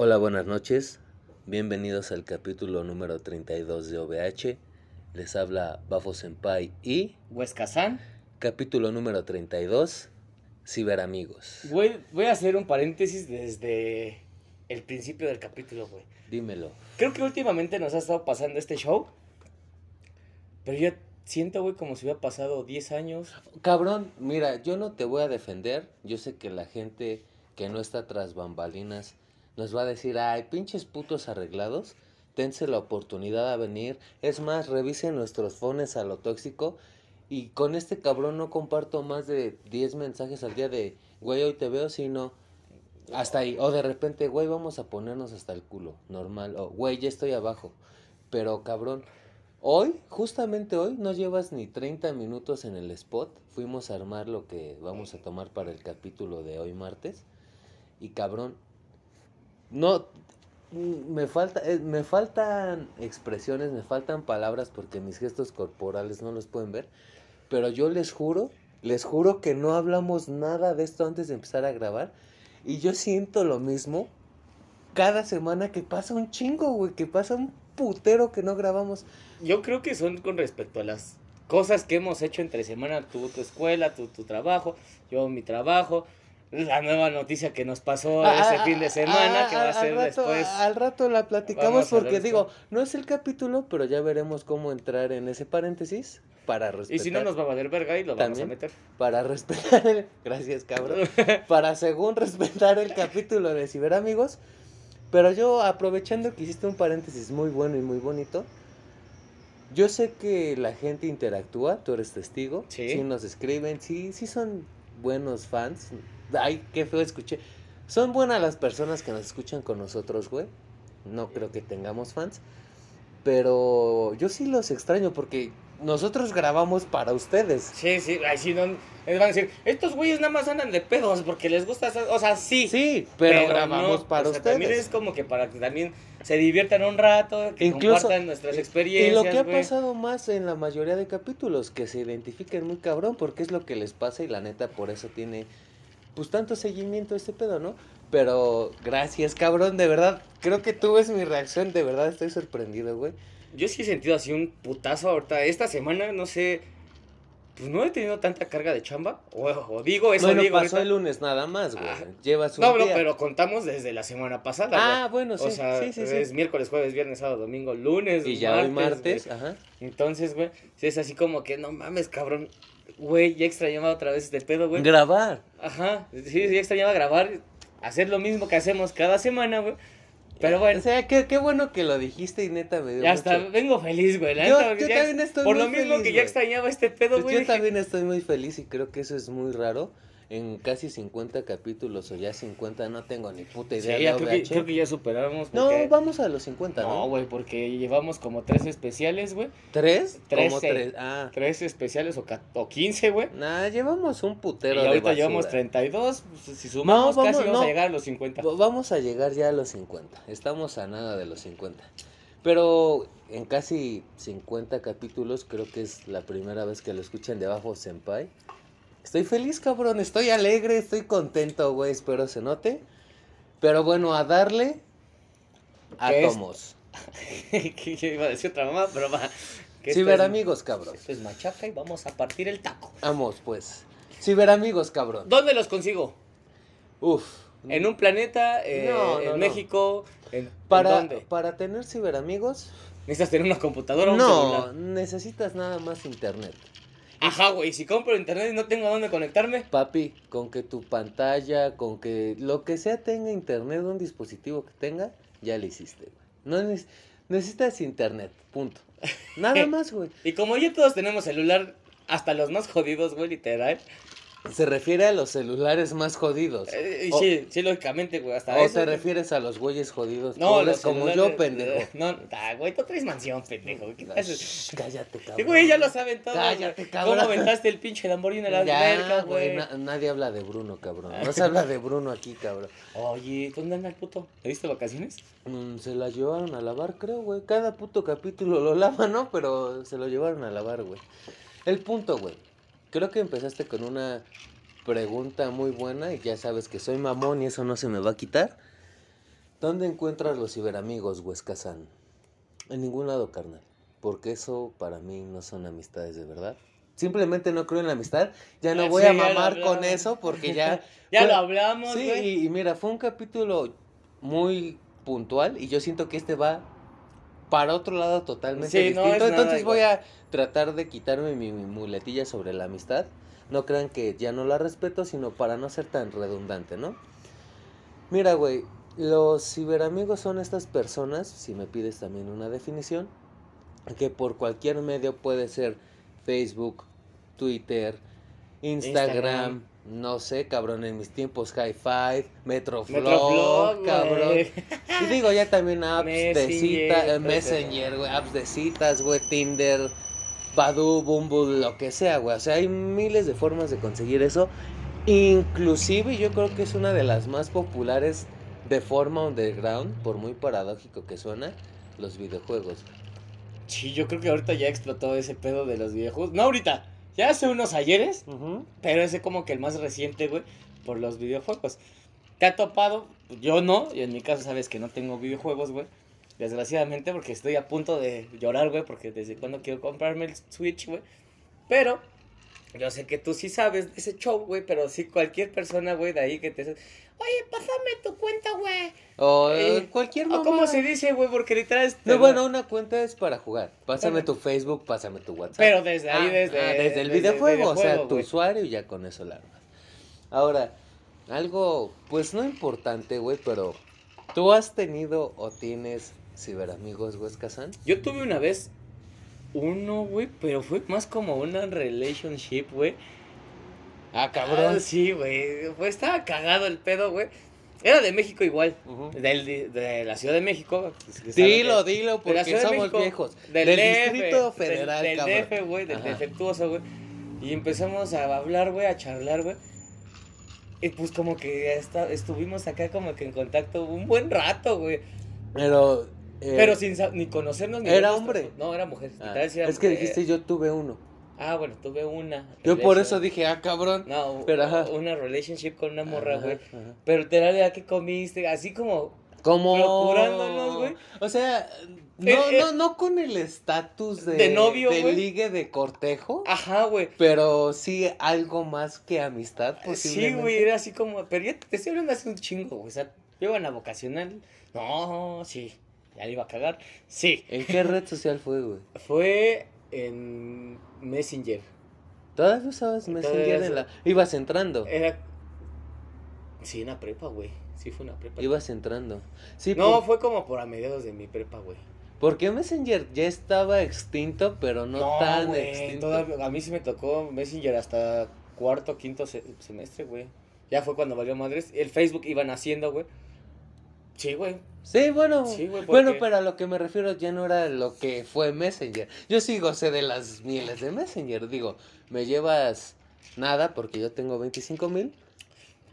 Hola, buenas noches. Bienvenidos al capítulo número 32 de OVH. Les habla Bafo Senpai y Huescazán. capítulo número 32, Ciberamigos. Güey, voy a hacer un paréntesis desde el principio del capítulo, güey. Dímelo. Creo que últimamente nos ha estado pasando este show. Pero yo siento, güey, como si hubiera pasado 10 años. Cabrón, mira, yo no te voy a defender. Yo sé que la gente que no está tras bambalinas nos va a decir, ay, pinches putos arreglados. Tense la oportunidad a venir. Es más, revisen nuestros fones a lo tóxico. Y con este cabrón no comparto más de 10 mensajes al día de, güey, hoy te veo, sino hasta ahí. O de repente, güey, vamos a ponernos hasta el culo, normal. O, güey, ya estoy abajo. Pero cabrón, hoy, justamente hoy, no llevas ni 30 minutos en el spot. Fuimos a armar lo que vamos a tomar para el capítulo de hoy martes. Y cabrón, no, mm, me falta, eh, me faltan expresiones, me faltan palabras porque mis gestos corporales no los pueden ver. Pero yo les juro, les juro que no hablamos nada de esto antes de empezar a grabar. Y yo siento lo mismo cada semana que pasa un chingo, güey, que pasa un putero que no grabamos. Yo creo que son con respecto a las cosas que hemos hecho entre semana. Tú, tu escuela, tu, tu trabajo, yo mi trabajo. La nueva noticia que nos pasó Ah, ese ah, fin de ah, semana, ah, que va a ser rato- después. Al rato la platicamos porque digo, no es el capítulo, pero ya veremos cómo entrar en ese paréntesis para respetar. Y si no, nos va a valer verga y lo vamos a meter. Para respetar el... Gracias, cabrón. para según respetar el capítulo de Ciberamigos. Pero yo, aprovechando que hiciste un paréntesis muy bueno y muy bonito, yo sé que la gente interactúa, tú eres testigo. Sí. nos escriben, sí, sí son buenos fans. Ay, qué feo escuché. Son buenas las personas que nos escuchan con nosotros, güey. No creo que tengamos fans. Pero yo sí los extraño porque nosotros grabamos para ustedes. Sí, sí, ay, sí, no, les van a decir, estos güeyes nada más andan de pedos porque les gusta, hacer-". o sea, sí. Sí, pero, grabamos no, para o sea, ustedes. También es como que para que también se diviertan un rato, que Incluso- compartan nuestras Y experiencias. lo que ha pasado más en la mayoría de capítulos, que se identifiquen muy cabrón, porque es lo que les pasa y la neta por eso tiene pues tanto seguimiento este pedo, ¿no? Pero gracias, cabrón, de verdad, creo que tú ves mi reacción, de verdad estoy sorprendido, güey. Yo sí he sentido así un putazo ahorita. Esta semana, no sé, pues no he tenido tanta carga de chamba. O, o digo eso, bueno, digo. pasó ahorita. el lunes nada más, güey. Ah. Llevas un No, no, día. pero contamos desde la semana pasada. Ah, bueno, sí, o sea, sí, sí, sí. es miércoles, jueves, viernes, sábado, domingo, lunes. Y ya hoy martes, martes, ajá. Entonces, güey, es así como que no mames, cabrón. Güey, ya extrañaba otra vez este pedo, güey. Grabar. Ajá, sí, ya extrañaba grabar, hacer lo mismo que hacemos cada semana, güey. Pero bueno, O sea, qué, qué bueno que lo dijiste y neta me dio ya mucho- está, vengo feliz, güey. la Yo- neta, yo ya- también estoy Por muy lo mismo feliz, que ya extrañaba este pedo, Pues güey. yo dije, también estoy muy feliz y creo que eso es muy raro. En casi 50 capítulos o ya 50, no tengo ni puta Sí, idea ya de creo que, OVH. creo que ya superamos. No, vamos a los 50, ¿no? No, güey, porque llevamos como tres especiales, güey. ¿Tres? Como tres. Ah. Tres especiales o, o 15, güey. Nah, llevamos un Y putero de ahorita basura. llevamos 32. pues, si sumamos, No, vamos- casi vamos no. a llegar a los 50. Va- Vamos a llegar ya a los 50. Estamos a nada de los 50. Pero en casi 50 capítulos creo que es la primera vez que lo escuchan de abajo Senpai. Estoy feliz, cabrón. Estoy alegre, estoy contento, güey. Espero se note. Pero bueno, a darle átomos. yo iba a decir otra mamá, pero va. que esto Ciberamigos, cabrón. es- Esto es machaca y vamos a partir el taco. Vamos, pues. Ciberamigos, cabrón. ¿Dónde los consigo? Uf. ¿En un planeta? eh, No, no, ¿En no. México? ¿En, para, ¿en dónde? para tener ciberamigos, ¿Necesitas tener una computadora o un no, celular? necesitas nada más internet. Ajá, güey. Si compro internet y no tengo a dónde conectarme. Papi, con que tu pantalla, con que lo que sea tenga internet, un dispositivo que tenga, ya le hiciste, güey. No neces- necesitas internet, punto. Nada más, güey. Y como ya todos tenemos celular, hasta los más jodidos, güey, literal. Se refiere a los celulares más jodidos. Eh, O- sí, sí, lógicamente, güey. Hasta ¿O eso. te refieres a los güeyes jodidos? No, los como yo, pendejo. No, ah, güey, tú traes mansión, pendejo. ¿Qué haces? Cállate, Sí, cabrón. güey, ya lo saben todos. Cállate, cabrón. ¿Cómo aventaste el pinche Lamborghini a la Ya, alberca, güey? na- nadie habla de Bruno, cabrón. No se habla de Bruno aquí, cabrón. Oye, ¿dónde anda el puto? ¿Le diste vacaciones? Mm, se la llevaron a lavar, creo, güey. Cada puto capítulo lo lavan, ¿no? Pero se lo llevaron a lavar, güey. El punto, güey. Creo que empezaste con una pregunta muy buena y ya sabes que soy mamón y eso no se me va a quitar. ¿Dónde encuentras los ciberamigos, Huescazán? En ningún lado, carnal. Porque eso para mí no son amistades de verdad. Simplemente no creo en la amistad. Ya no Ah, voy a mamar con eso porque ya... Ya fue- lo hablamos, Sí, y mira, fue un capítulo muy puntual y yo siento que este va para otro lado totalmente Sí, no distinto. nada Entonces voy igual. a tratar de quitarme mi, mi muletilla sobre la amistad. No crean que ya no la respeto, sino para no ser tan redundante, ¿no? Mira, güey, los ciberamigos son estas personas, si me pides también una definición, que por cualquier medio puede ser Facebook, Twitter, Instagram, Instagram. No sé, cabrón, en mis tiempos High Five, Metroflog, Metroflog, cabrón. Y digo, ya también apps de citas, todo Messenger, güey, apps de citas, güey, Tinder, Badoo, Bumble, lo que sea, güey. O sea, hay miles de formas de conseguir eso. Inclusive yo creo que es una de las más populares de forma underground, por muy paradójico que suena, los videojuegos. Sí, yo creo que ahorita ya explotó ese pedo de los videojuegos. No ahorita, ya hace unos ayeres, pero ese como que el más reciente, güey, por los videojuegos. ¿Te ha topado? Yo no, y en mi caso sabes que no tengo videojuegos, güey. Desgraciadamente, porque estoy a punto de llorar, güey, porque desde cuando quiero comprarme el Switch, güey. Pero, yo sé que tú sí sabes de ese show, güey, pero sí cualquier persona, güey, de ahí que te... Oye, pásame tu cuenta, güey. O Eh, cualquier ¿O mamá. cómo se dice, güey? Porque literal... No, bueno, una cuenta es para jugar. Pásame tu Facebook, pásame tu WhatsApp. Pero desde ahí, Ah, desde, ah, desde el videojuego, o sea, tu usuario y ya con eso la armas. Ahora, algo, pues no importante, güey, pero ¿tú has tenido o tienes ciberamigos, güey, Kazan? Yo tuve una vez uno, güey, pero fue más como una relationship, güey. Ah, Ah, sí, güey. Fue, estaba cagado el pedo, güey. Era de México igual. Del, de, de la Ciudad de México. pues, que Dilo, que- dilo, porque de somos México, viejos. Del, Del DF, Distrito Federal, Del, cabrón. del DF, güey, del Ajá. defectuoso, güey. Y empezamos a hablar, güey, a charlar, güey. Y pues como que esta- estuvimos acá como que en contacto un buen rato, güey. Pero, eh, Pero sin ni conocernos ni ¿Era hombre? No, era mujer. ah, es que dijiste yo tuve uno. Ah, bueno, tuve una. Yo por eso dije, ah, cabrón. No, Pero, ajá. una relationship con una morra, güey. Pero literal era que comiste, así como. Como Procurándonos, güey. O sea, no, Eh, eh, no, no con el estatus de, de novio, de ligue de cortejo, Ajá, güey. pero sí algo más que amistad, Sí, posiblemente. güey, era así como. Pero ya te estoy hablando hace un chingo, güey. O sea, yo iba a vocacional. No, sí. Ya le iba a cagar. Sí. ¿En qué red social fue, güey? Fue en Messenger. ¿Todavía usabas Messenger en la... Ibas entrando, Era. Sí, una prepa, güey. Sí, fue una prepa. ibas entrando. Sí, No, por- fue como por a mediados de mi prepa, güey. porque Messenger ya estaba extinto, pero no, tan extinto. a mí sí me tocó Messenger hasta cuarto, quinto se- semestre, güey. Ya fue cuando valió madres. El Facebook iba naciendo, güey. Sí, güey. Sí, bueno. Sí, güey, bueno, pero a lo que me refiero ya no era lo que fue Messenger. Yo sigo sé de las mieles de Messenger. Digo, me llevas nada porque yo tengo 25 mil.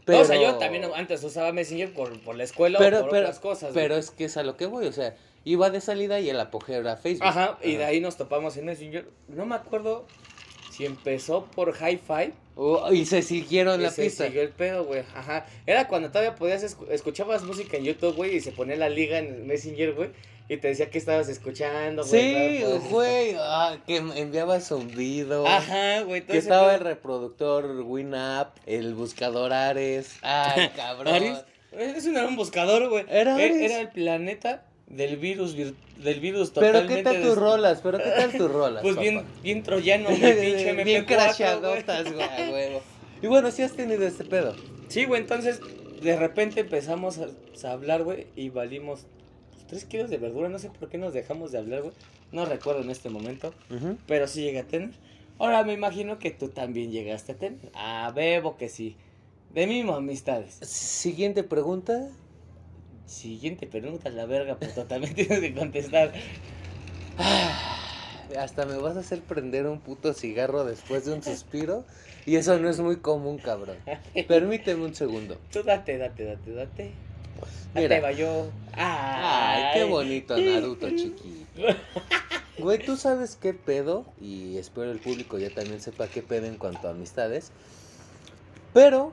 No, o sea, yo también antes usaba Messenger por, por la escuela pero, o por pero, otras cosas. pero güey. es que es a lo que voy. O sea, iba de salida y el apogeo era Facebook. Ajá, y de ahí nos topamos en Messenger. No me acuerdo si empezó por Hi-Fi. Oh, y se siguieron y la se pista. siguió el pedo, güey. Ajá. Era cuando todavía podías escu- escuchabas música en YouTube, güey, y se ponía la liga en Messenger, güey. Y te decía que estabas escuchando, güey. Sí, güey. ah, que enviaba zumbido. Ajá, güey. Que estaba pedo. el reproductor Winamp, el buscador Ares. Ay, cabrón. Ares, Eso no era un buscador, güey. Era Era, Ares. era el planeta del virus, vir- del virus Pero totalmente. qué tal tus rolas, pero qué tal tus rolas. Pues papá? bien, bien troyano, mi pinche MP4, bien crashadotas, güey, a. Y bueno, sí has tenido este pedo. Sí, güey, entonces de repente empezamos a, a hablar, güey, y valimos pues, tres kilos de verdura. No sé por qué nos dejamos de hablar, güey. No recuerdo en este momento, pero sí llegué a tener. Ahora me imagino que tú también llegaste a tener. Ah, bebo que sí. De mismo amistades. Siguiente pregunta. Siguiente pregunta, la verga, pues totalmente tienes que contestar. Hasta me vas a hacer prender un puto cigarro después de un suspiro. Y eso no es muy común, cabrón. Permíteme un segundo. Tú date, date, date, date. Mira. Date, va yo. Ay, qué bonito Naruto, chiquito. Güey, ¿tú sabes qué pedo? Y espero el público ya también sepa qué pedo en cuanto a amistades. Pero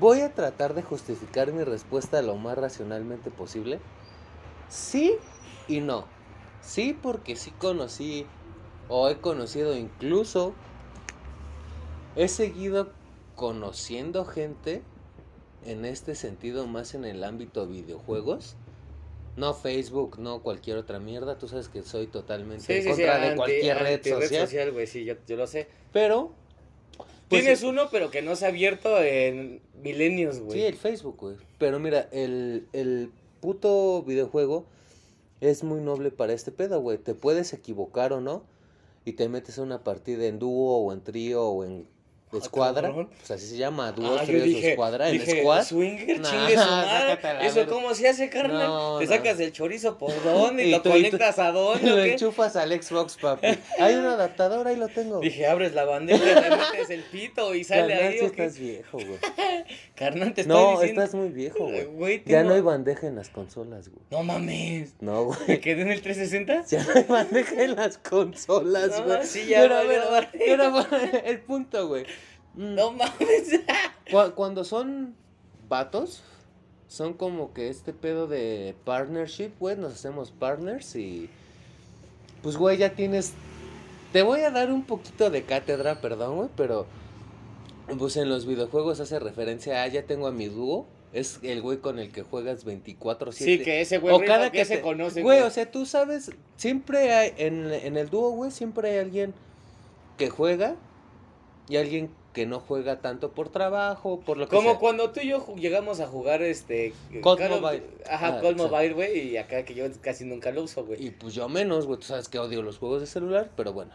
Voy a tratar de justificar mi respuesta lo más racionalmente posible. Sí y no. Sí, porque sí conocí o he conocido incluso, he seguido conociendo gente en este sentido más en el ámbito videojuegos. No Facebook, no cualquier otra mierda. Tú sabes que soy totalmente en contra de cualquier red social. sí, yo, yo, lo sé. Pero... Pues, Tienes uno, pero que no se ha abierto en milenios, güey. Sí, el Facebook, güey. Pero mira, el, el puto videojuego es muy noble para este pedo, güey. Te puedes equivocar o no y te metes a una partida en dúo o en trío o en ah, escuadra, pues así se llama, dúo, ah, trío, escuadra, en squad. Swinger, chingue su madre. Eso cómo se hace, carnal. te sacas el chorizo por dónde y, lo conectas a dónde. Y lo enchufas al Xbox, papi. Hay un adaptador, ahí lo tengo. Dije, abres la bandeja, le metes el pito y sale carnal, ahí. Si estás viejo, güey. carnal, te estoy no, diciendo. No, estás muy viejo, güey. Ya no hay bandeja en las consolas, güey. No mames. No, güey. ¿Me quedé en el 360? Ya no hay bandeja en las consolas, güey. No, sí, ya. Pero, pero, el punto, güey. Mm. No mames. Cuando son vatos, son como que este pedo de partnership, güey, nos hacemos partners y pues, güey, ya tienes... Te voy a dar un poquito de cátedra, perdón, güey, pero pues en los videojuegos hace referencia a ya tengo a mi dúo. Es el güey con el que juegas 24-7. Sí, que ese güey o cada que se conoce. Güey, o sea, tú sabes, siempre hay, en, en el dúo, güey, siempre hay alguien que juega y alguien que no juega tanto por trabajo, por lo que Como cuando tú y yo llegamos a jugar este... Cold Mobile. Ajá, ah, Cold Mobile, güey, y acá que yo casi nunca lo uso, güey. Y pues yo menos, güey, tú sabes que odio los juegos de celular, pero bueno.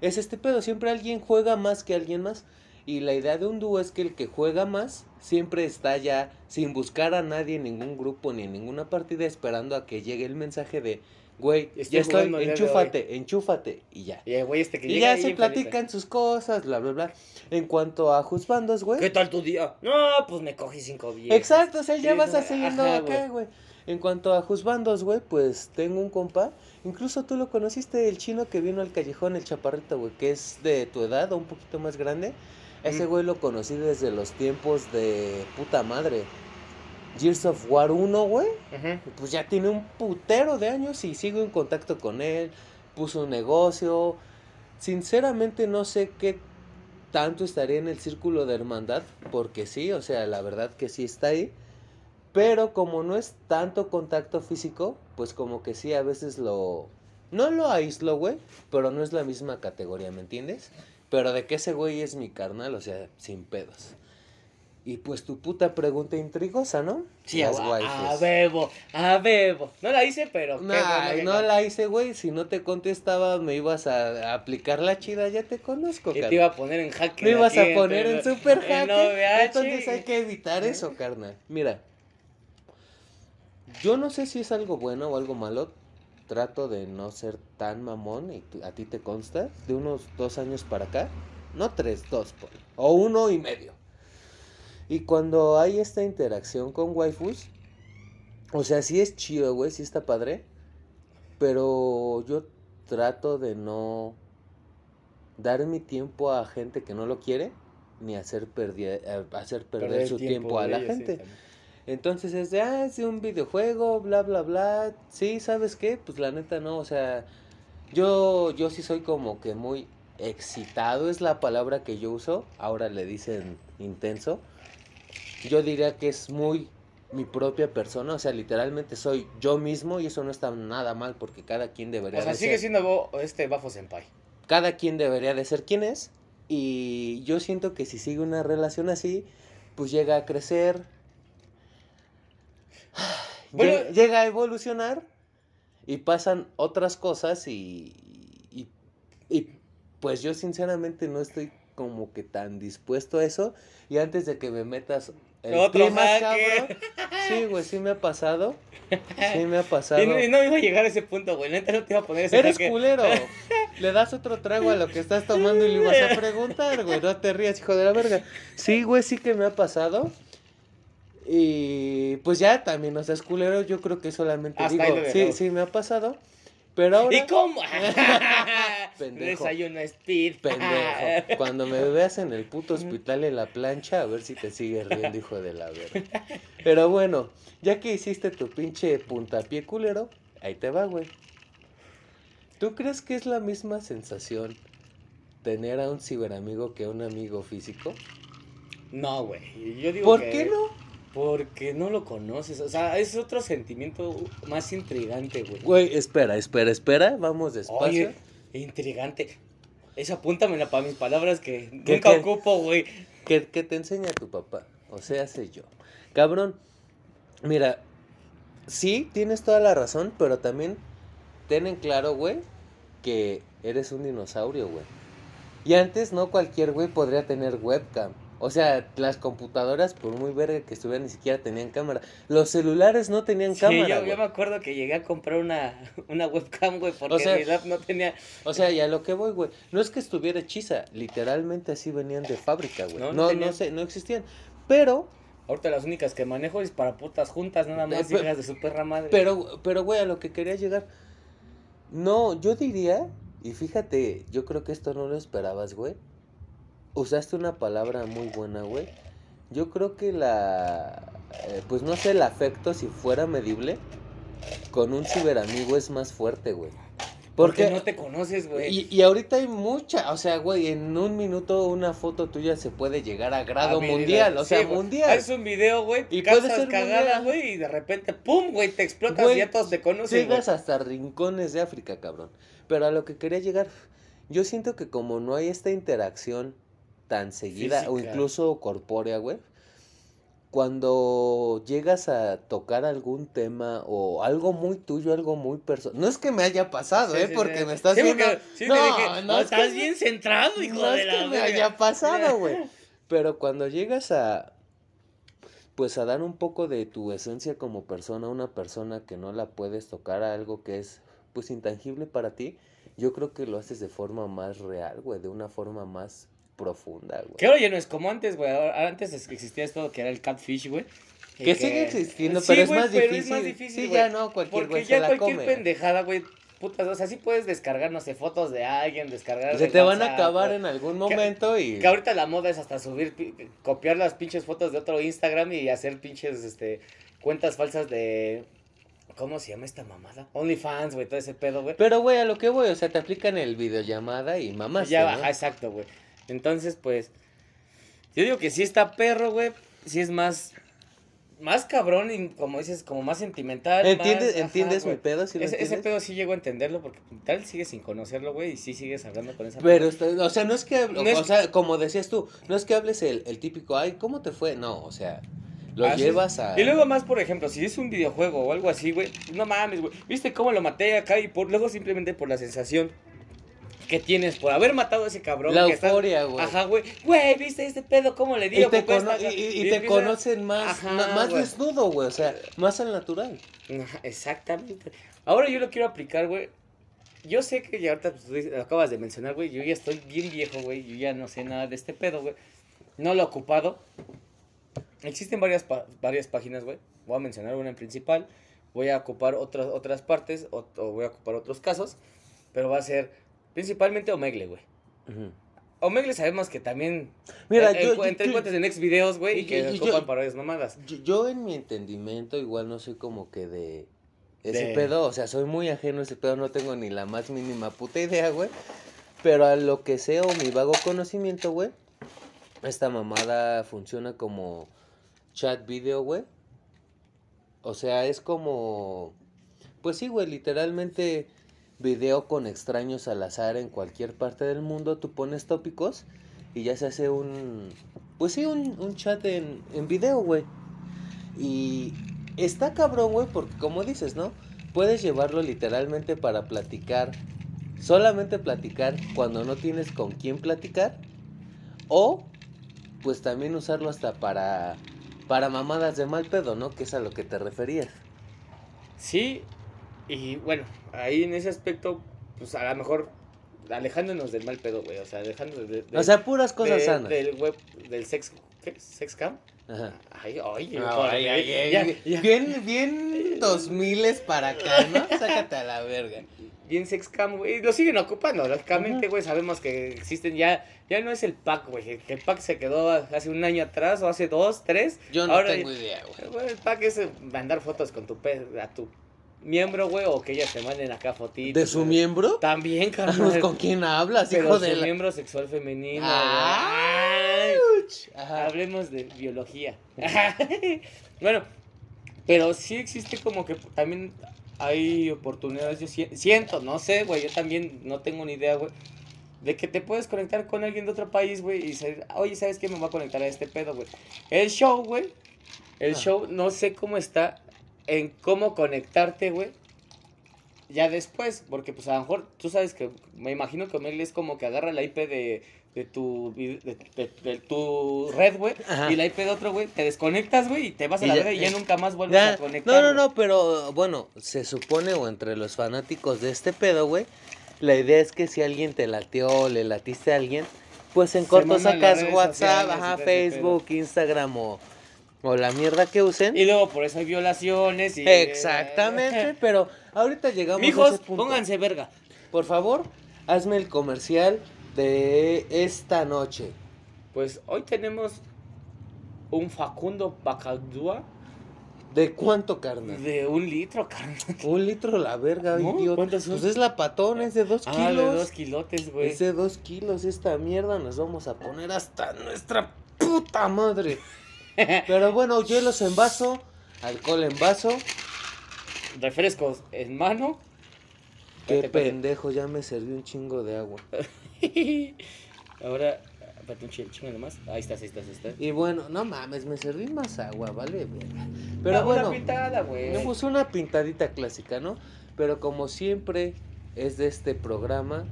Es este pedo, siempre alguien juega más que alguien más. Y la idea de un dúo es que el que juega más siempre está ya sin buscar a nadie en ningún grupo ni en ninguna partida esperando a que llegue el mensaje de güey, ya estoy, enchúfate, enchúfate, y ya. Y, güey, este que y ya se platican sus cosas, bla, bla, bla. En cuanto a Juzbandos, güey. ¿Qué tal tu día? No, pues me cogí cinco días. Exacto, o sea, ya vas a seguir acá, güey. En cuanto a Juzbandos, güey, pues tengo un compa. Incluso tú lo conociste, el chino que vino al callejón, el chaparrito, güey, que es de tu edad o un poquito más grande. Ese güey lo conocí desde los tiempos de puta madre. Gears of War 1, güey. Pues ya tiene un putero de años y sigo en contacto con él. Puso un negocio. Sinceramente no sé qué tanto estaría en el círculo de hermandad, porque sí, o sea, la verdad que sí está ahí. Pero como no es tanto contacto físico, pues como que sí, a veces lo... No lo aíslo, güey, pero no es la misma categoría, ¿me entiendes? Pero de que ese güey es mi carnal, o sea, sin pedos. Y pues tu puta pregunta intrigosa, ¿no? Sí, a, a bebo, a bebo. No la hice, pero. no la hice, güey. Si no te contestaba, me ibas a, aplicar la chida, ya te conozco, carnal. te iba a poner en jaque. Me ibas a poner en, super jaque. Entonces hay que evitar eso, carnal. Mira. Yo no sé si es algo bueno o algo malo. Trato de no ser tan mamón, y a ti te consta, de unos dos años para acá. No tres, dos, por, o uno y medio y cuando hay esta interacción con waifus, o sea, sí es chido, güey, sí está padre. Pero yo trato de no dar mi tiempo a gente que no lo quiere, ni hacer, perder, eh, hacer perder, su tiempo, a la gente. Entonces es de, ah, es de un videojuego, bla, bla, bla. Sí, ¿sabes qué? Pues la neta no, o sea, yo, yo sí soy como que muy excitado, es la palabra que yo uso. Ahora le dicen intenso yo diría que es muy mi propia persona, o sea, literalmente soy yo mismo y eso no está nada mal porque cada quien debería o sea, sigue siendo este Bafo Senpai. Cada quien debería de ser quien es y yo siento que si sigue una relación así, pues llega a crecer, llega a evolucionar y pasan otras cosas y, y, y pues yo sinceramente no estoy como que tan dispuesto a eso y antes de que me metas el Otro hacker. Sí, güey, sí me ha pasado. Sí me ha pasado. Y no, iba a llegar a ese punto, güey. Neta no te iba a poner ese Eres culero. Le das otro trago a lo que estás tomando y le ibas a preguntar, güey. No te rías, hijo de la verga. Sí, güey, sí que me ha pasado. Y pues ya también, no seas culero. Yo creo que solamente digo, sí, sí me ha pasado. Pero ahora... ¿Y cómo? Pendejo. Desayuno speed. Pendejo. Cuando me veas en el puto hospital en la plancha, a ver si te sigues riendo, hijo de la verga. Pero bueno, ya que hiciste tu pinche puntapié culero, ahí te va, güey. ¿Tú crees que es la misma sensación tener a un ciberamigo que a un amigo físico? No, güey. Yo digo ¿Por que- qué no? Porque no lo conoces. O sea, es otro sentimiento más intrigante, güey. Güey, espera, espera, espera, vamos despacio. Oye, intrigante. Esa apúntamela para mis palabras que ¿Qué, nunca ocupo, güey. que, que te enseña tu papá, o sea, sé yo. Cabrón, mira, sí, tienes toda la razón, pero también ten en claro, güey, que eres un dinosaurio, güey. Y antes no cualquier güey podría tener webcam. O sea, las computadoras, por muy verga que estuvieran, ni siquiera tenían cámara. Los celulares no tenían Sí, cámara, yo, yo me acuerdo que llegué a comprar una, una webcam, güey, porque O sea- mi no tenía... O sea, y a lo que voy, güey. No es que estuviera hechiza, literalmente así venían de fábrica, güey. No, No, no no, tenían. sé, no existían. Pero Ahorita las únicas que manejo es para putas juntas, nada más, Eh, pe- hijas de su perra madre. Pero, pero, güey, a lo que quería llegar. No, yo diría, y fíjate, yo creo que esto no lo esperabas, güey. Usaste una palabra muy buena, güey. Yo creo que la. eh, pues no sé, el afecto, si fuera medible, con un ciberamigo es más fuerte, güey. porque Porque. no te conoces, güey. Y, y ahorita hay mucha, o sea, güey, en un minuto una foto tuya se puede llegar a grado mundial, o sea, mundial. Haces un video, güey, Y y puede causas ser cagada, güey, y de repente, pum, güey, te explotas Güey, y ya todos te conocen. Llegas hasta rincones de África, cabrón. Pero a lo que quería llegar, yo siento que como no hay esta interacción tan seguida o incluso corpórea, güey, cuando llegas a tocar algún tema o algo muy tuyo, algo muy personal. No es que me haya pasado, Sí, ¿eh? sí, porque sí. me estás viendo. porque- no, dije, no, no, es que estás bien centrado, hijo no de es la que me haya pasado, güey. Pero cuando llegas a pues a dar un poco de tu esencia como persona a una persona que no la puedes tocar a algo que es pues intangible para ti, yo creo que lo haces de forma más real, güey, de una forma más profunda, güey. Que ahora ya no es como antes, güey. Antes existía esto que era el catfish, güey. Que sigue existiendo, Sí, pero es más pero difícil. es más difícil, Sí, ya no, cualquier Porque ya la cualquier come. pendejada, güey. Putas, o sea, sí puedes descargar, no sé, fotos de alguien, descargar. Se te van a acabar en algún momento y Que ahorita la moda es hasta subir, pi- copiar las pinches fotos de otro Instagram y hacer pinches, este, cuentas falsas de... ¿Cómo se llama esta mamada? OnlyFans, güey, todo ese pedo, güey. Pero güey, a lo que voy, o sea, te aplican el videollamada y mamás. ya, ajá, exacto, güey. Entonces, pues, yo digo que sí está perro, güey. Sí es más, más cabrón y como dices, como más sentimental. ¿Entiendes, más- ajá, ¿entiendes mi pedo? ¿Sí lo ese, ese entiendes? pedo sí llego a entenderlo porque tal sigues sin conocerlo, güey, y sí sigues hablando con esa Pero, persona. o sea, no es que, No o es- sea, como decías tú, no es que hables el, el típico, ay, ¿cómo te fue? No, o sea, lo llevas a... Y luego más, por ejemplo, si es un videojuego o algo así, güey, no mames, güey. ¿Viste cómo lo maté acá? Y por, luego simplemente por la sensación que tienes por haber matado a ese cabrón. La que está- euforia, güey. Ajá, güey. Güey, ¿viste este pedo? ¿Cómo le Y dio? te, Por cono- esta- y, y- y y te empieza- conocen más, Ajá, más desnudo, güey, o sea, más al natural. Ajá, exactamente. Ahora yo lo quiero aplicar, güey. Yo sé que ya ahorita pues, acabas de mencionar, güey. Yo ya estoy bien viejo, güey. Yo ya no sé nada de este pedo, güey. No lo he ocupado. Existen varias, varias páginas, güey. Voy a mencionar una en principal. Voy a ocupar otras, otras partes o, o voy a ocupar otros casos. Pero va a ser principalmente Omegle, güey. Omegle sabemos que también Mira, eh, yo, entre yo- cuentas en ex videos, güey, y yo- que para varias mamadas. yo- yo en mi entendimiento igual no soy como que de ese De- pedo, o sea, soy muy ajeno a ese pedo, no tengo ni la más mínima puta idea, güey. Pero a lo que sé o mi vago conocimiento, güey, esta mamada funciona como chat video, güey. O sea, es como, pues sí, güey, literalmente video con extraños al azar en cualquier parte del mundo, tú pones tópicos y ya se hace un, pues sí, un, un chat en, en video, güey. Y está cabrón, güey, porque como dices, ¿no? Puedes llevarlo literalmente para platicar, solamente platicar cuando no tienes con quién platicar, o pues también usarlo hasta para, para mamadas de mal pedo, ¿no? Que es a lo que te referías. Sí, y bueno, ahí en ese aspecto, pues a lo mejor alejándonos del mal pedo, güey. O sea, alejándonos de, de- O sea, puras cosas de- sanas. Del web, del sex, ¿qué? ¿Sex cam? Ajá. Ay, oye, Ay, ay, ay, ya, ya. Bien, bien dos miles para acá, ¿no? Sácate a la verga. Bien sexcam, güey. Y lo siguen ocupando, lógicamente, güey. Sabemos que existen ya. Ya no es el pack, güey. que El pack se quedó hace un año atrás o hace dos, tres. Yo no Ahora- tengo idea, güey. El pack es mandar fotos con tu pe a tu miembro, güey, o que ellas te manden acá fotitos. ¿De su güey. miembro? También, Pues, carnal. ¿Con quién hablas, Pero hijo su de la... miembro sexual femenino. Ajá. Hablemos de biología. bueno, pero sí existe como que también hay oportunidades, yo si- siento, no sé, güey, yo también no tengo ni idea, güey, de que te puedes conectar con alguien de otro país, güey, y decir, oye, ¿sabes qué? Me voy a conectar a este pedo, güey. El show, güey, el Ah. show, no sé cómo está en cómo conectarte, güey. Ya después, porque pues a lo mejor tú sabes que me imagino que Omegle es como que agarra la IP de, de tu de, de- de tu red, güey, y la IP de otro, güey, te desconectas, güey, y te vas a Y la ya- verga y ya nunca más vuelves Ya, a conectar. no, no, no, pero bueno, se supone o entre los fanáticos de este pedo, güey, la idea es que si alguien te latió o le latiste a alguien, pues en corto sacas WhatsApp, ajá, Facebook, Instagram o, o la mierda que usen. Y luego por eso hay violaciones y... Exactamente, pero ahorita llegamos a Mijos, ese punto. pónganse verga. Por favor, hazme el comercial de esta noche. Pues hoy tenemos un Facundo Bacaldúa ¿De cuánto, carnal? de un litro, carnal. Un litro la verga, ¿No? idiota. ¿Cuántos son? Pues es la patón, es de dos Ah, kilos. de dos kilotes, güey. Es de dos kilos esta mierda, nos vamos a poner hasta nuestra puta madre. Pero bueno, hielos en vaso, alcohol en vaso. Refrescos en mano. Qué Espérate, espérate. pendejo, ya me serví un chingo de agua. Ahora, espérate un chi- chingo nomás. Ahí estás, ahí estás, ahí estás. Y bueno, no mames, me serví más agua, vale. Pero Ah, bueno, Una pitada, güey. me puse una pintadita clásica, ¿no? Pero como siempre es de este programa,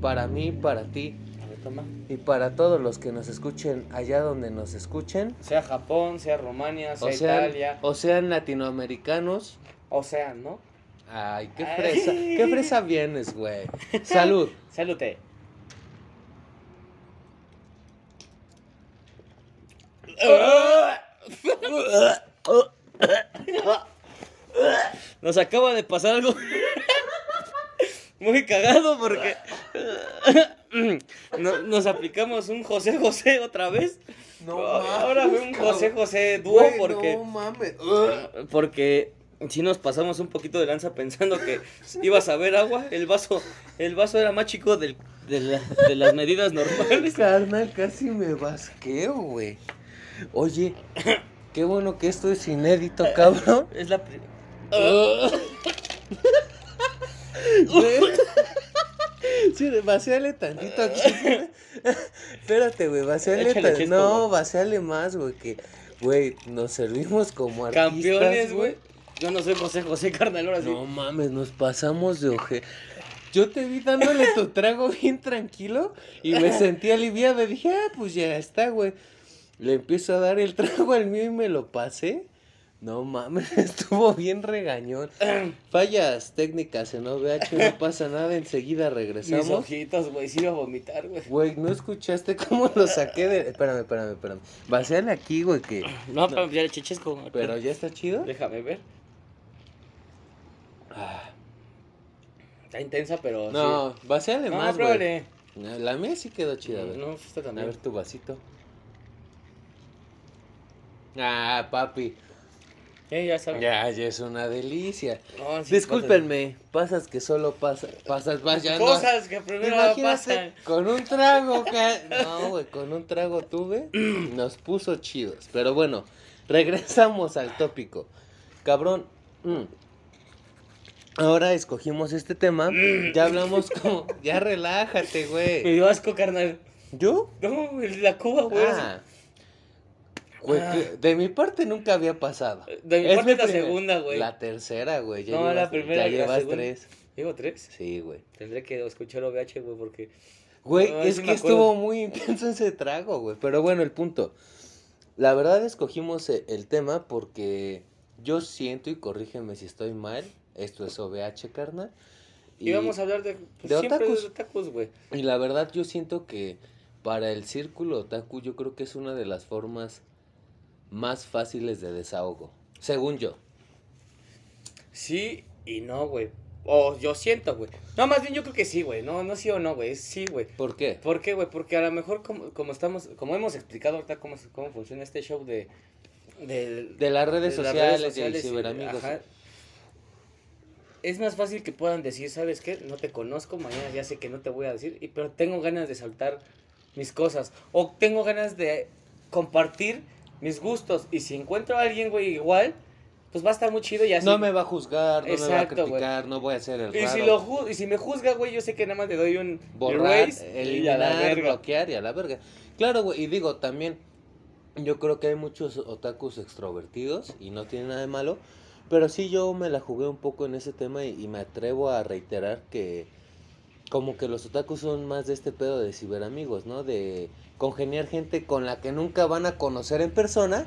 para mí, para ti toma. y para todos los que nos escuchen allá donde nos escuchen, Sea Japón, sea Rumania, sea o sean, Italia. o sean latinoamericanos, O sea, ¿no? Ay, qué Ay. fresa, qué fresa vienes, güey. Salud. Salute. Nos acaba de pasar algo muy cagado porque no- nos aplicamos un José José otra vez. Ahora fue un José José dúo Güey, porque No mames. porque si nos pasamos un poquito de lanza pensando que ibas a ver agua, el vaso el vaso era más chico del- de, la- de las medidas normales. Carnal, casi me basqueo, güey. Oye, qué bueno que esto es inédito, cabrón. Es la pri- Güey. Sí, vacíale tantito aquí. Espérate, güey, vacíale Échale tan- chispa, No, güey. vacíale más, güey, que, güey, nos servimos como artistas, campeones, güey. Yo no soy José José Carnal, ahora sí. No mames, nos pasamos de oje. Yo te vi dándole tu trago bien tranquilo y me sentí aliviado. Dije, ah, pues ya está, güey. Le empiezo a dar el trago al mío y me lo pasé. No mames, estuvo bien regañón. Fallas técnicas en OVH, no pasa nada, enseguida Mis regresamos. ojitos, güey, sí iba a vomitar, güey. Güey, ¿no escuchaste cómo lo saqué de...? Espérame, espérame, espérame. Vaciale aquí, güey, que... No, pero ya el chichesco. Pero ya está chido. Déjame ver. Ah, Está intensa, pero no, vaciale sí. No, más, güey. La mía sí quedó chida, a ver. No, esta A también. ver tu vasito. Ah, papi. Eh, ya sabes. Ya, ya es una delicia. No, sí, Discúlpenme, pasas que solo pasa, pasas, vas ya no- Cosas que primero pasan. con un trago, que... no, güey, con un trago tuve, nos puso chidos. Pero bueno, regresamos al tópico. Cabrón, mm, ahora escogimos este tema, ya hablamos como, ya relájate, Me güey. dio asco, carnal. ¿Yo? No, el- la cuba, güey. Ah. Güey, Ah. de mi parte nunca había pasado. De mi Es parte la primera- segunda, güey. La tercera, güey. ya No, la llevas- primera Ya la llevas tres. ¿Digo tres? Sí, güey. Tendré que escuchar OVH, güey, porque... Güey, No, es que estuvo muy intenso ese trago, güey. Pero bueno, el punto. La verdad escogimos e- el tema porque yo siento, y corrígeme si estoy mal, esto es OVH, carnal. Y vamos a hablar de... pues, de siempre otakus. de otakus, güey. Y la verdad yo siento que para el círculo otaku yo creo que es una de las formas más fáciles de desahogo. Según yo. Sí y no, güey. O yo siento, güey. No, más bien yo creo que sí, güey. No, no sí o no, güey. Sí, güey. ¿Por qué? ¿Por qué, güey? Porque a lo mejor como, como estamos, como hemos explicado ahorita cómo, cómo funciona este show de... De, De las redes de las sociales, redes y el sociales y- ciberamigos. ajá. Es más fácil que puedan decir, ¿sabes qué? No te conozco, mañana ya sé que no te voy a decir, y, pero tengo ganas de soltar mis cosas. O tengo ganas de compartir mis gustos. Y si encuentro a alguien, güey, igual, pues va a estar muy chido y así. No me va a juzgar, no me va a güey. criticar, no voy a hacer el y, raro. si lo ju- y si me juzga, güey, yo sé que nada más le doy un borrar, eliminar, bloquear y a la verga. Claro, güey, y digo, también, yo creo que hay muchos otakus extrovertidos y no tiene nada de malo, pero sí yo me la jugué un poco en ese tema y, y me atrevo a reiterar que como que los otakus son más de este pedo de ciberamigos, ¿no? De congeniar gente con la que nunca van a conocer en persona,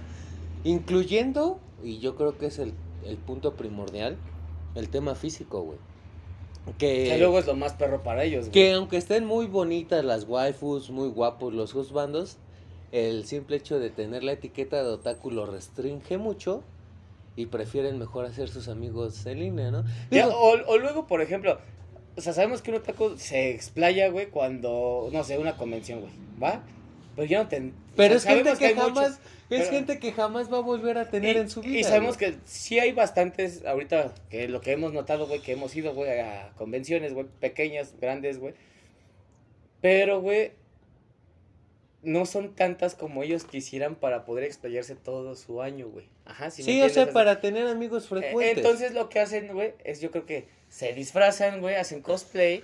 incluyendo, y yo creo que es el, el punto primordial, el tema físico, güey. Que, Que luego es lo más perro para ellos, güey. que aunque estén muy bonitas las waifus, muy guapos los husbandos, el simple hecho de tener la etiqueta de otaku lo restringe mucho y prefieren mejor hacer sus amigos en línea, ¿no? Ya, o, o luego, por ejemplo, o sea, sabemos que un otaku se explaya, güey, cuando, no sé, una convención, güey, ¿va? Pero yo no te... pero o es sea, gente sabemos que hay jamás, muchos- es pero- gente que jamás va a volver a tener y, en su vida. Y sabemos güey. que sí hay bastantes, ahorita, que lo que hemos notado, güey, que hemos ido, güey, a convenciones, güey, pequeñas, grandes, güey. Pero, güey, no son tantas como ellos quisieran para poder explayarse todo su año, güey. Ajá, ¿sí me o sea, para tener amigos Eh, frecuentes. Entonces lo que hacen, güey, es yo creo que se disfrazan, güey, hacen cosplay.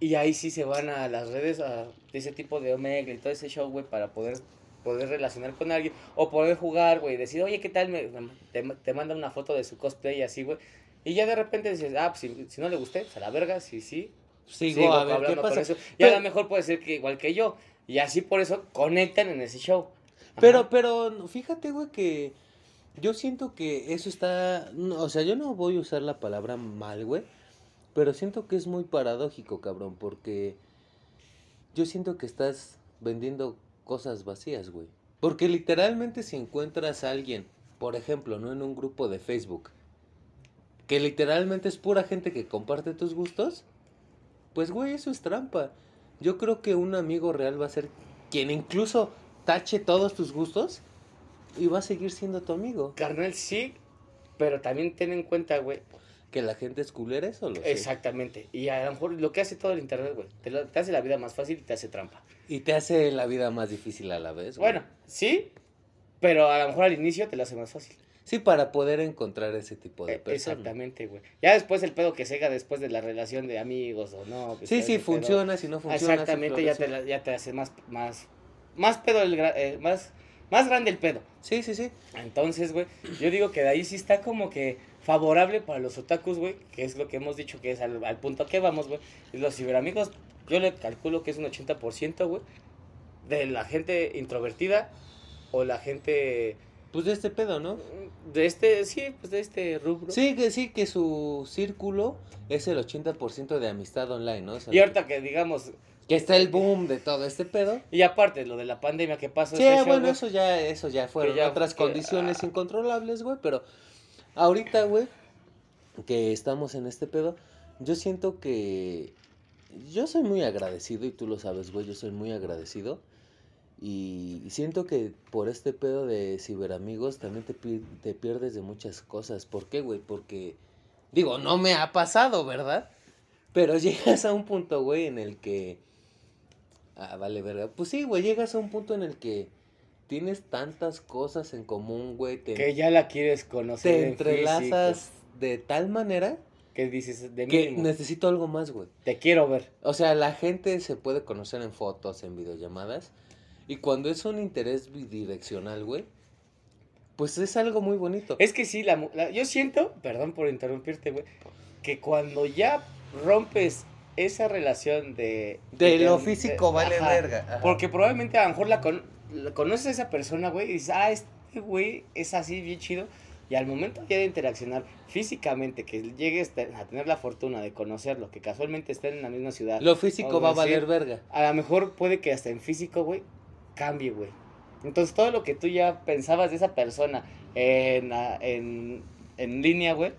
Y ahí sí se van a las redes a, de ese tipo de Omega y todo ese show, güey, para poder, poder relacionar con alguien. O poder jugar, güey, decir, oye, ¿qué tal? Me, te, te manda una foto de su cosplay y así, güey. Y ya de repente dices, ah, pues si, si no le gusté, pues a la verga, sí, sí. Sigo, a ver qué pasa. eso. Y a lo mejor puede ser que igual que yo. Y así por eso conectan en ese show. Pero, pero, fíjate, güey, que yo siento que eso está, o sea, yo no voy a usar la palabra mal, güey, pero siento que es muy paradójico, cabrón, porque yo siento que estás vendiendo cosas vacías, güey. Porque literalmente si encuentras a alguien, por ejemplo, no en un grupo de Facebook, que literalmente es pura gente que comparte tus gustos, pues, güey, eso es trampa. Yo creo que un amigo real va a ser quien incluso tache todos tus gustos y va a seguir siendo tu amigo. Carnal, sí, pero también ten en cuenta, güey, Que la gente es culera, eso lo sé. Exactamente. Y a lo mejor lo que hace todo el internet, güey, te, hace la vida más fácil y te hace trampa. Y te hace la vida más difícil a la vez. güey. Bueno, sí, pero a lo mejor al inicio te lo hace más fácil. Sí, para poder encontrar ese tipo de Eh, personas. Exactamente, güey. Ya después el pedo que se haga después de la relación de amigos o no. pues, Sí, sí, pedo. funciona, si no funciona. Exactamente, ya te, la- ya te hace más, más, más pedo, el, eh, más, más grande el pedo. Sí, sí, sí. Entonces, güey, yo digo que de ahí sí está como que favorable para los otakus, güey, que es lo que hemos dicho que es al, al punto que vamos, güey. Los ciberamigos, yo le calculo que es un 80%, güey, de la gente introvertida o la gente Pues de este pedo, ¿no? de este, sí, pues de este rubro. Sí, que sí, que su círculo es el 80% de amistad online, ¿no? O sea, Y ahorita que digamos, Que está el boom de todo este pedo. y aparte lo de la pandemia que pasó, Sí, este show, bueno, güey, eso ya, eso ya fueron ya- otras que- condiciones ah. incontrolables, güey, pero ahorita, güey, que estamos en este pedo, yo siento que yo soy muy agradecido y tú lo sabes, güey, yo soy muy agradecido y siento que por este pedo de ciberamigos también te, te pierdes de muchas cosas. ¿Por qué, güey? Porque, digo, no me ha pasado, ¿verdad? Pero llegas a un punto, güey, en el que... Ah, vale, verga. Pues sí, güey, llegas a un punto en el que tienes tantas cosas en común, güey. Te, que ya la quieres conocer te en entrelazas de tal manera que dices, de que mínimo, necesito algo más, güey. te quiero ver. O sea, la gente se puede conocer en fotos, en videollamadas. Y cuando es un interés bidireccional, güey, pues es algo muy bonito. Es que sí, la, la- yo siento, perdón por interrumpirte, güey, que cuando ya rompes esa relación de... De lo de- físico de- vale ajá, verga. ajá. Porque probablemente a lo mejor la, con- la conoces a esa persona, güey, y dices, ah, este güey es así, bien chido. Y al momento ya de interaccionar físicamente, que llegues te- a tener la fortuna de conocerlo, que casualmente estén en la misma ciudad, Lo físico va a valer verga. a lo mejor puede que hasta en físico, güey, cambie, güey. Entonces todo lo que tú ya pensabas de esa persona en, en, en línea, güey,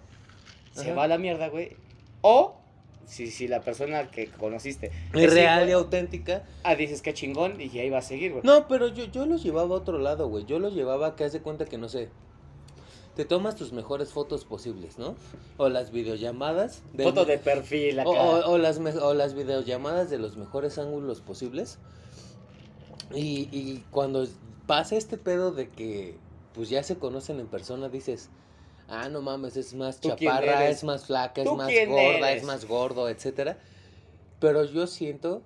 se Ajá. va a la mierda, güey. O si, si la persona que conociste Es real y auténtica. ah, dices que chingón y ahí va a seguir, güey. No, pero yo, yo los llevaba a otro lado, güey. Yo los llevaba que haz de cuenta que no sé. Te tomas tus mejores fotos posibles, ¿no? O las videollamadas. del- Foto de perfil acá. o, o- o las, o las videollamadas de los mejores ángulos posibles. Y, y cuando pasa este pedo de que pues ya se conocen en persona, dices, ah, no mames, es más ¿Tú quién chaparra, es más flaca, es ¿Tú más gorda, eres? es más gordo, etcétera. Pero yo siento,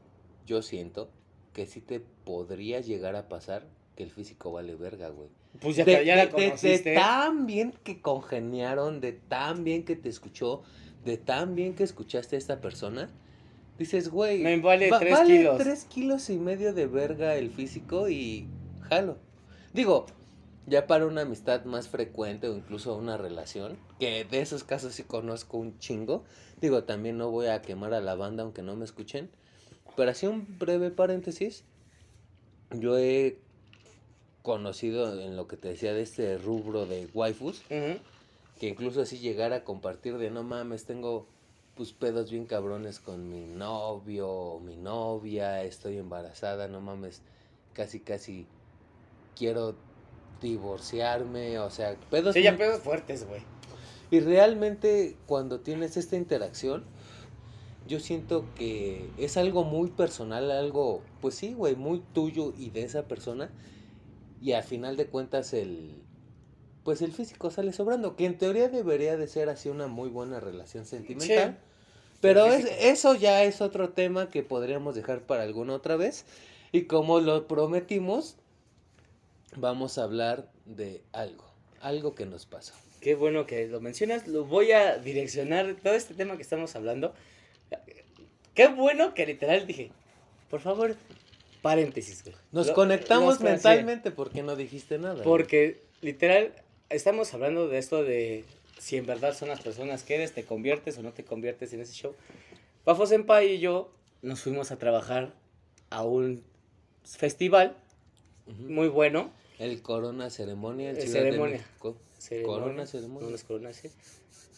yo siento que sí te podría llegar a pasar que el físico vale verga, güey. pues ya, De, te- ya la de- de- de conociste. tan bien que congeniaron, de tan bien que te escuchó, de tan bien que escuchaste a esta persona, dices, güey, Me vale va- tres vale kilos. tres kilos y medio de verga el físico y jalo. Digo, ya para una amistad más frecuente o incluso una relación, que de esos casos sí conozco un chingo, digo, también no voy a quemar a la banda aunque no me escuchen, pero así un breve paréntesis, yo he conocido en lo que te decía de este rubro de waifus, Ujú. que incluso así llegar a compartir de no mames, tengo pues pedos bien cabrones con mi novio o mi novia, estoy embarazada, no mames, casi casi quiero divorciarme, o sea, pedos Sí, ya pedos fuertes, güey. y realmente cuando tienes esta interacción, yo siento que es algo muy personal, algo, pues sí, güey, muy tuyo y de esa persona. Y al final de cuentas el, pues el físico sale sobrando, que en teoría debería de ser así una muy buena relación sentimental. Pero El es- eso ya es otro tema que podríamos dejar para alguna otra vez. Y como lo prometimos, vamos a hablar de algo, algo que nos pasó. Qué bueno que lo mencionas. Lo voy a direccionar todo este tema que estamos hablando. Qué bueno que literal dije, por favor, paréntesis, güey. Nos Lo- conectamos nos- mentalmente porque no dijiste nada. sí. Porque literal estamos hablando de esto de si en verdad son las personas que eres, te conviertes o no te conviertes en ese show. Pafo Senpai y yo nos fuimos a trabajar a un festival muy bueno. El Corona Ceremonia en Eh, de ceremonia. Ceremonia. Corona Ceremonia. No, es corona, sí.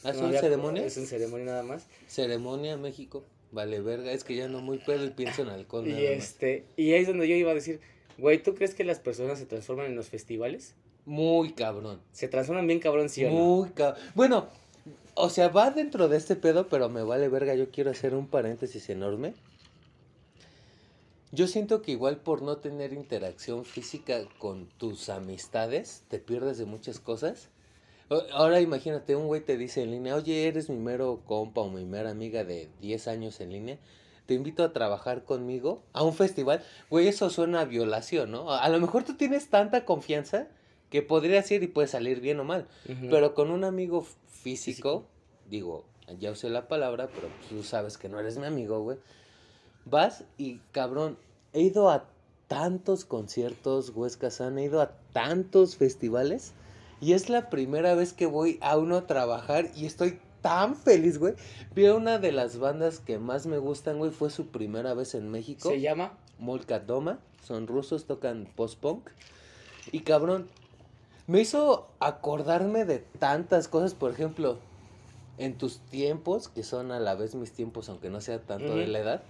¿Ah, No había- ceremonias? Es un ceremonia nada más. Ceremonia México. Vale, verga. Es que ya no muy pedo y pienso en alcohol. Y nada más. este, y ahí es donde yo iba a decir, güey, ¿tú crees que las personas se transforman en los festivales? Muy cabrón. Se transforman bien cabrón, sí o no? Muy cabrón. Bueno, o sea, va dentro de este pedo, pero me vale verga. Yo quiero hacer un paréntesis enorme. Yo siento que igual por no tener interacción física con tus amistades, te pierdes de muchas cosas. Ahora imagínate, un güey te dice en línea, oye, eres mi mero compa o mi mera amiga de 10 años en línea, te invito a trabajar conmigo a un festival. Güey, eso suena a violación, ¿no? A lo mejor tú tienes tanta confianza que podrías ir y puede salir bien o mal. Pero con un amigo físico, Físico. digo, ya usé la palabra, pero tú sabes que no eres mi amigo, güey. Vas y, cabrón, he ido a tantos conciertos, Huesca San, he ido a tantos festivales. Y es la primera vez que voy a uno a trabajar y estoy tan feliz, güey. Vi a una de las bandas que más me gustan, güey. Fue su primera vez en México. Se llama Molka Doma, son rusos, tocan post-punk. Y cabrón, me hizo acordarme de tantas cosas, por ejemplo, en tus tiempos, que son a la vez mis tiempos, aunque no sea tanto de la edad.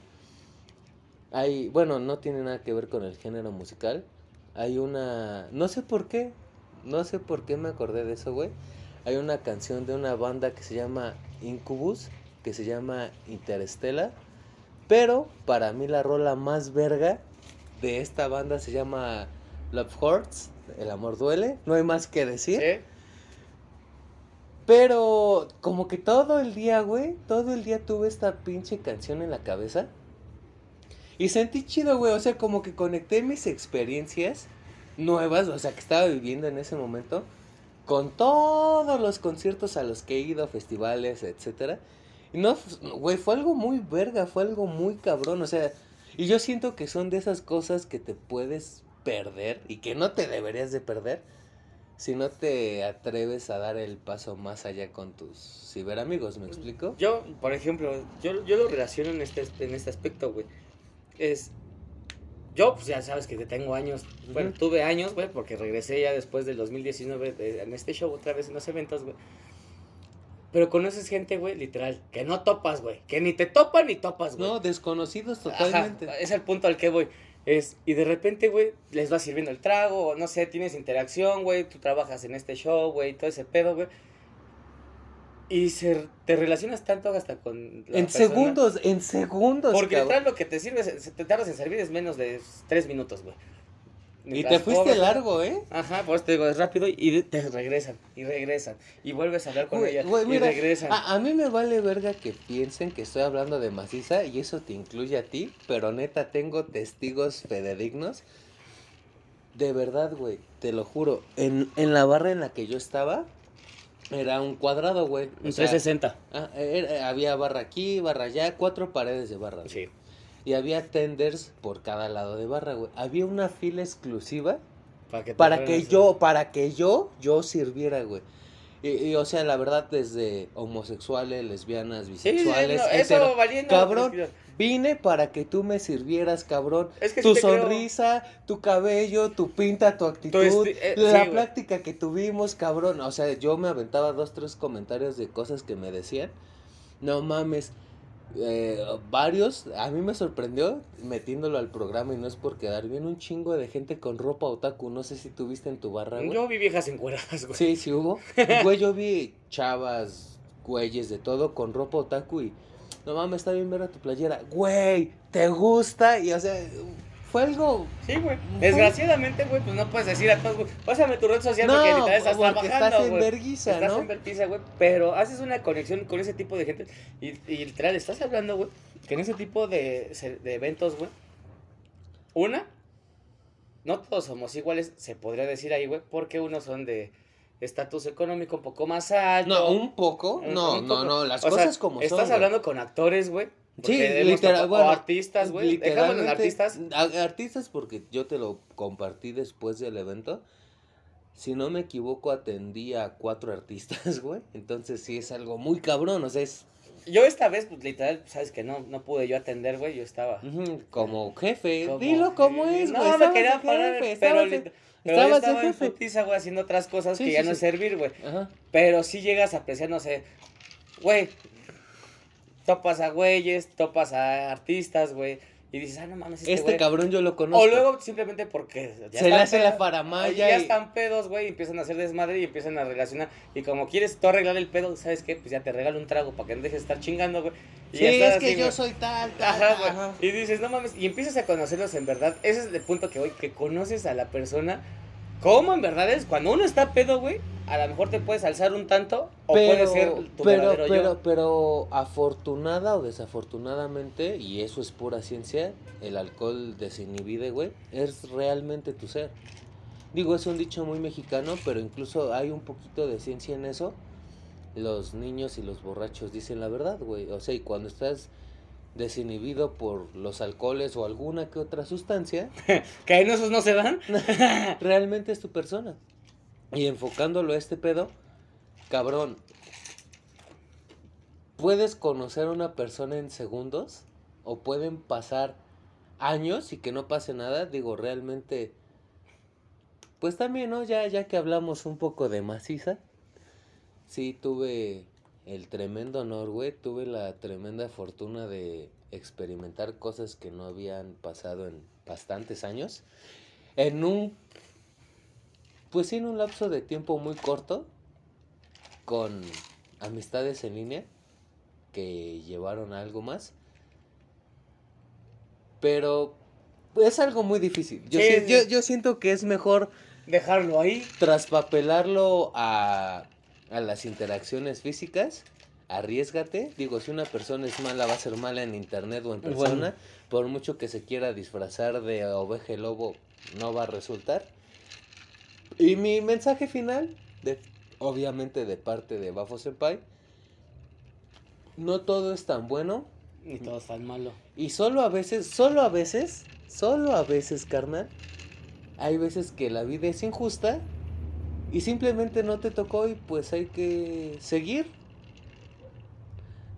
Hay, bueno, no tiene nada que ver con el género musical. Hay una, no sé por qué, no sé por qué me acordé de eso, güey. Hay una canción de una banda que se llama Incubus, que se llama Interstellar. Pero para mí la rola más verga de esta banda se llama Love Hurts, El amor duele, no hay más que decir. ¿Sí? Pero como que todo el día, güey, todo el día tuve esta pinche canción en la cabeza. Y sentí chido, güey, o sea, como que conecté mis experiencias nuevas, o sea, que estaba viviendo en ese momento, con todos los conciertos a los que he ido, festivales, etcétera. Y no, güey, fue algo muy verga, fue algo muy cabrón, o sea, y yo siento que son de esas cosas que te puedes perder y que no te deberías de perder si no te atreves a dar el paso más allá con tus ciberamigos, ¿me explico? Yo, por ejemplo, yo, yo lo relaciono en este, en este aspecto, güey. Es. Yo, pues ya sabes que tengo años. Bueno, tuve años, güey, porque regresé ya después del 2019 de- en este show otra vez en los eventos, güey. Pero conoces gente, güey, literal, que no topas, güey. Que ni te topan ni topas, güey. No, desconocidos Ajá, totalmente. es el punto al que voy. Es, y de repente, güey, les va sirviendo el trago, o no sé, tienes interacción, güey, tú trabajas en este show, güey, todo ese pedo, güey. Y se, te relacionas tanto hasta con. la en persona, segundos, en segundos. Porque literal lo que te sirve, se- te tardas en servir es menos de tres minutos, güey. Y te fuiste largo, ¿eh? Ajá, pues te digo, es rápido y te regresan, y regresan. Y vuelves a hablar con Güey, ella, güey, y mira, regresan. A, a mí me vale verga que piensen que estoy hablando de maciza y eso te incluye a ti, pero neta tengo testigos fidedignos. De verdad, güey, te lo juro. En, en la barra en la que yo estaba, era un cuadrado, güey. Un sea, 360. ah, era- había barra aquí, barra allá, cuatro paredes de barra. güey. Sí. Y había tenders por cada lado de barra, güey. Había una fila exclusiva Para que, para que a- yo, para que yo, yo sirviera, güey. Y, y, o sea, la verdad, desde homosexuales, lesbianas, Sí, sí, sí, bisexuales, no, eso valiendo. cabrón, vine para que tú me sirvieras, cabrón. Es que tu sí te creo. sonrisa, tu cabello, tu pinta, tu actitud, esti- eh, la güey. plática que tuvimos, cabrón. O sea, yo me aventaba dos, tres comentarios de cosas que me decían. No mames. Eh, varios, a mí me sorprendió metiéndolo al programa y no es por quedar bien un chingo de gente con ropa otaku, no sé si tuviste en tu barra, güey. Yo vi viejas encueradas, güey. Sí, sí hubo. Güey, yo vi chavas, güeyes de todo con ropa otaku y no mames, está bien ver a tu playera. Güey, ¿te gusta? Y o sea, fue algo Sí, güey. Desgraciadamente, güey, pues no puedes decir a todos, güey, pásame tu red social porque No, literal estás porque trabajando, estás en güey. verguiza, Estás ¿no? en vergüenza, güey, pero haces una conexión con ese tipo de gente y, y literal estás hablando, güey, que en ese tipo de, de eventos, güey, una, no todos somos iguales, se podría decir ahí, güey, porque unos son de estatus económico un poco más alto. No, un poco. un- No, un no, poco. no, las O sea, cosas como son. Estás hablando con actores, güey. Sí, literal, bueno, o artistas, güey. Dejámoslo en artistas. Artistas porque yo te lo compartí después del evento. Si no me equivoco, atendí a cuatro artistas, güey. Entonces sí es algo muy cabrón, o sea, es Yo esta vez, pues literal, sabes que no, no pude yo atender, güey, yo estaba. como jefe. como- Dilo como es, No, güey. me estabas quería parar, jefe, pero, estabas pero estabas estaba en putiza, güey, haciendo otras cosas Sí, que sí, ya no sí. es servir, güey. Pero sí llegas a apreciar, no sé, güey, topas a güeyes, topas a artistas, güey, y dices, ah, no mames, este, Este cabrón yo lo conozco. O luego simplemente porque ya Se le hace la faramaya Ya y- están pedos, güey, y empiezan a hacer desmadre y empiezan a relacionar. Y como quieres tú arreglar el pedo, ¿sabes qué? Pues ya te regalo un trago para que no dejes de estar chingando, güey. Y Sí, ya es que así, yo soy tal, tal. Ajá. Y dices, no mames, y empiezas a conocerlos en verdad. Ese es el punto que voy, que conoces a la persona. ¿Cómo en verdad es? Cuando uno está pedo, güey, a lo mejor te puedes alzar un tanto o puede ser tu pero, pero, yo. pero afortunada o desafortunadamente, y eso es pura ciencia, el alcohol desinhibide, güey, es realmente tu ser. Digo, es un dicho muy mexicano, pero incluso hay un poquito de ciencia en eso. Los niños y los borrachos dicen la verdad, güey. O sea, y cuando estás desinhibido por los alcoholes o alguna que otra sustancia, Que en esos no se dan. realmente es tu persona. Y enfocándolo a este pedo, cabrón, puedes conocer a una persona en segundos o pueden pasar años y que no pase nada. Digo, realmente, pues también, ¿no? Ya, ya que hablamos un poco de maciza, sí tuve el tremendo honor, güey, tuve la tremenda fortuna de experimentar cosas que no habían pasado en bastantes años. En un pues sí, en un lapso de tiempo muy corto, con amistades en línea que llevaron a algo más. Pero es algo muy difícil. Yo, Sí, si- sí. yo, yo siento que es mejor Dejarlo ahí. traspapelarlo a, a las interacciones físicas. Arriesgate. Digo, si una persona es mala, va a ser mala en internet o en Bueno. persona. Por mucho que se quiera disfrazar de oveja y lobo, no va a resultar. Y mi mensaje final, de, obviamente de parte de Bafo Senpai, no todo es tan bueno. Ni todo es tan malo. Y solo a veces, solo a veces, solo a veces, carnal, hay veces que la vida es injusta y simplemente no te tocó y pues hay que seguir.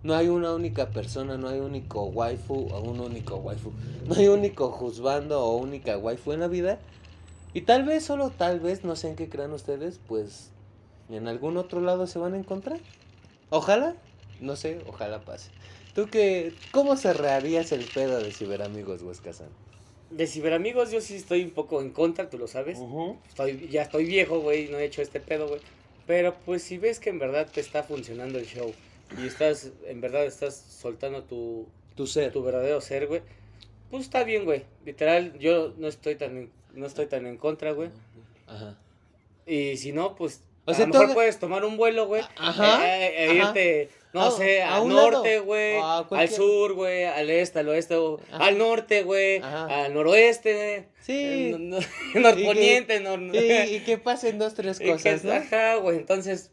No hay una única persona, no hay único waifu o un único waifu. No hay único juzgando o única waifu en la vida. Y tal vez, solo tal vez, no sé en qué crean ustedes, pues en algún otro lado se van a encontrar. Ojalá, no sé, ojalá pase. ¿Tú qué, cómo cerrarías el pedo de ciberamigos, Huescazán? De ciberamigos yo sí estoy un poco en contra, tú lo sabes. estoy, ya estoy viejo, güey, no he hecho este pedo, güey. Pero pues si ves que en verdad te está funcionando el show y estás, en verdad estás soltando tu, tu ser, tu verdadero ser, güey, pues está bien, güey. Literal, yo no estoy tan, en, no estoy tan en contra, güey. Ajá. Y si no, pues o sea, a lo mejor puedes tomar un vuelo, güey. Ajá. E, e, e irte, no ah, sé, al norte, güey. Al sur, güey. Al este, al oeste. Al norte, güey. Al noroeste. Sí. norponiente. Y, y, y, que pasen dos, tres cosas, ¿no? Ajá, güey. Entonces,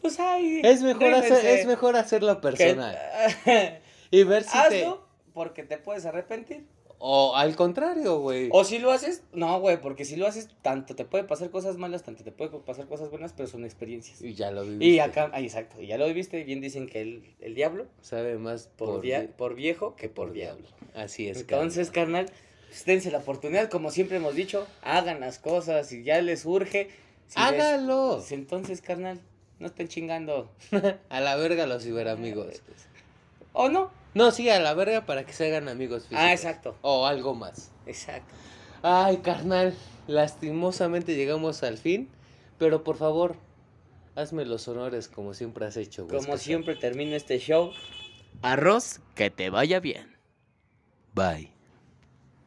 pues ahí. Es mejor, hacer, es mejor hacerlo personal. y ver si Hazlo porque te puedes arrepentir. O al contrario, güey. O si lo haces, no, güey, porque si lo haces, tanto te puede pasar cosas malas, tanto te puede pasar cosas buenas, pero son experiencias. Y ya lo viviste. Y acá, ah, exacto, y ya lo viviste, bien dicen que el, el diablo sabe más por, por, viejo que por, diablo. Así es, Entonces, carnal, pues, dense la oportunidad, como siempre hemos dicho, hagan las cosas, y ya les urge. Hágalo. Pues, entonces, carnal, no estén chingando. A la verga los ciberamigos. ¿O no? No, sí, a la verga para que se hagan amigos físicos. Ah, exacto. O algo más. Exacto. Ay, carnal, lastimosamente llegamos al fin, pero por favor, hazme los honores como siempre has hecho. Como siempre termino este show. Arroz, que te vaya bien. Bye.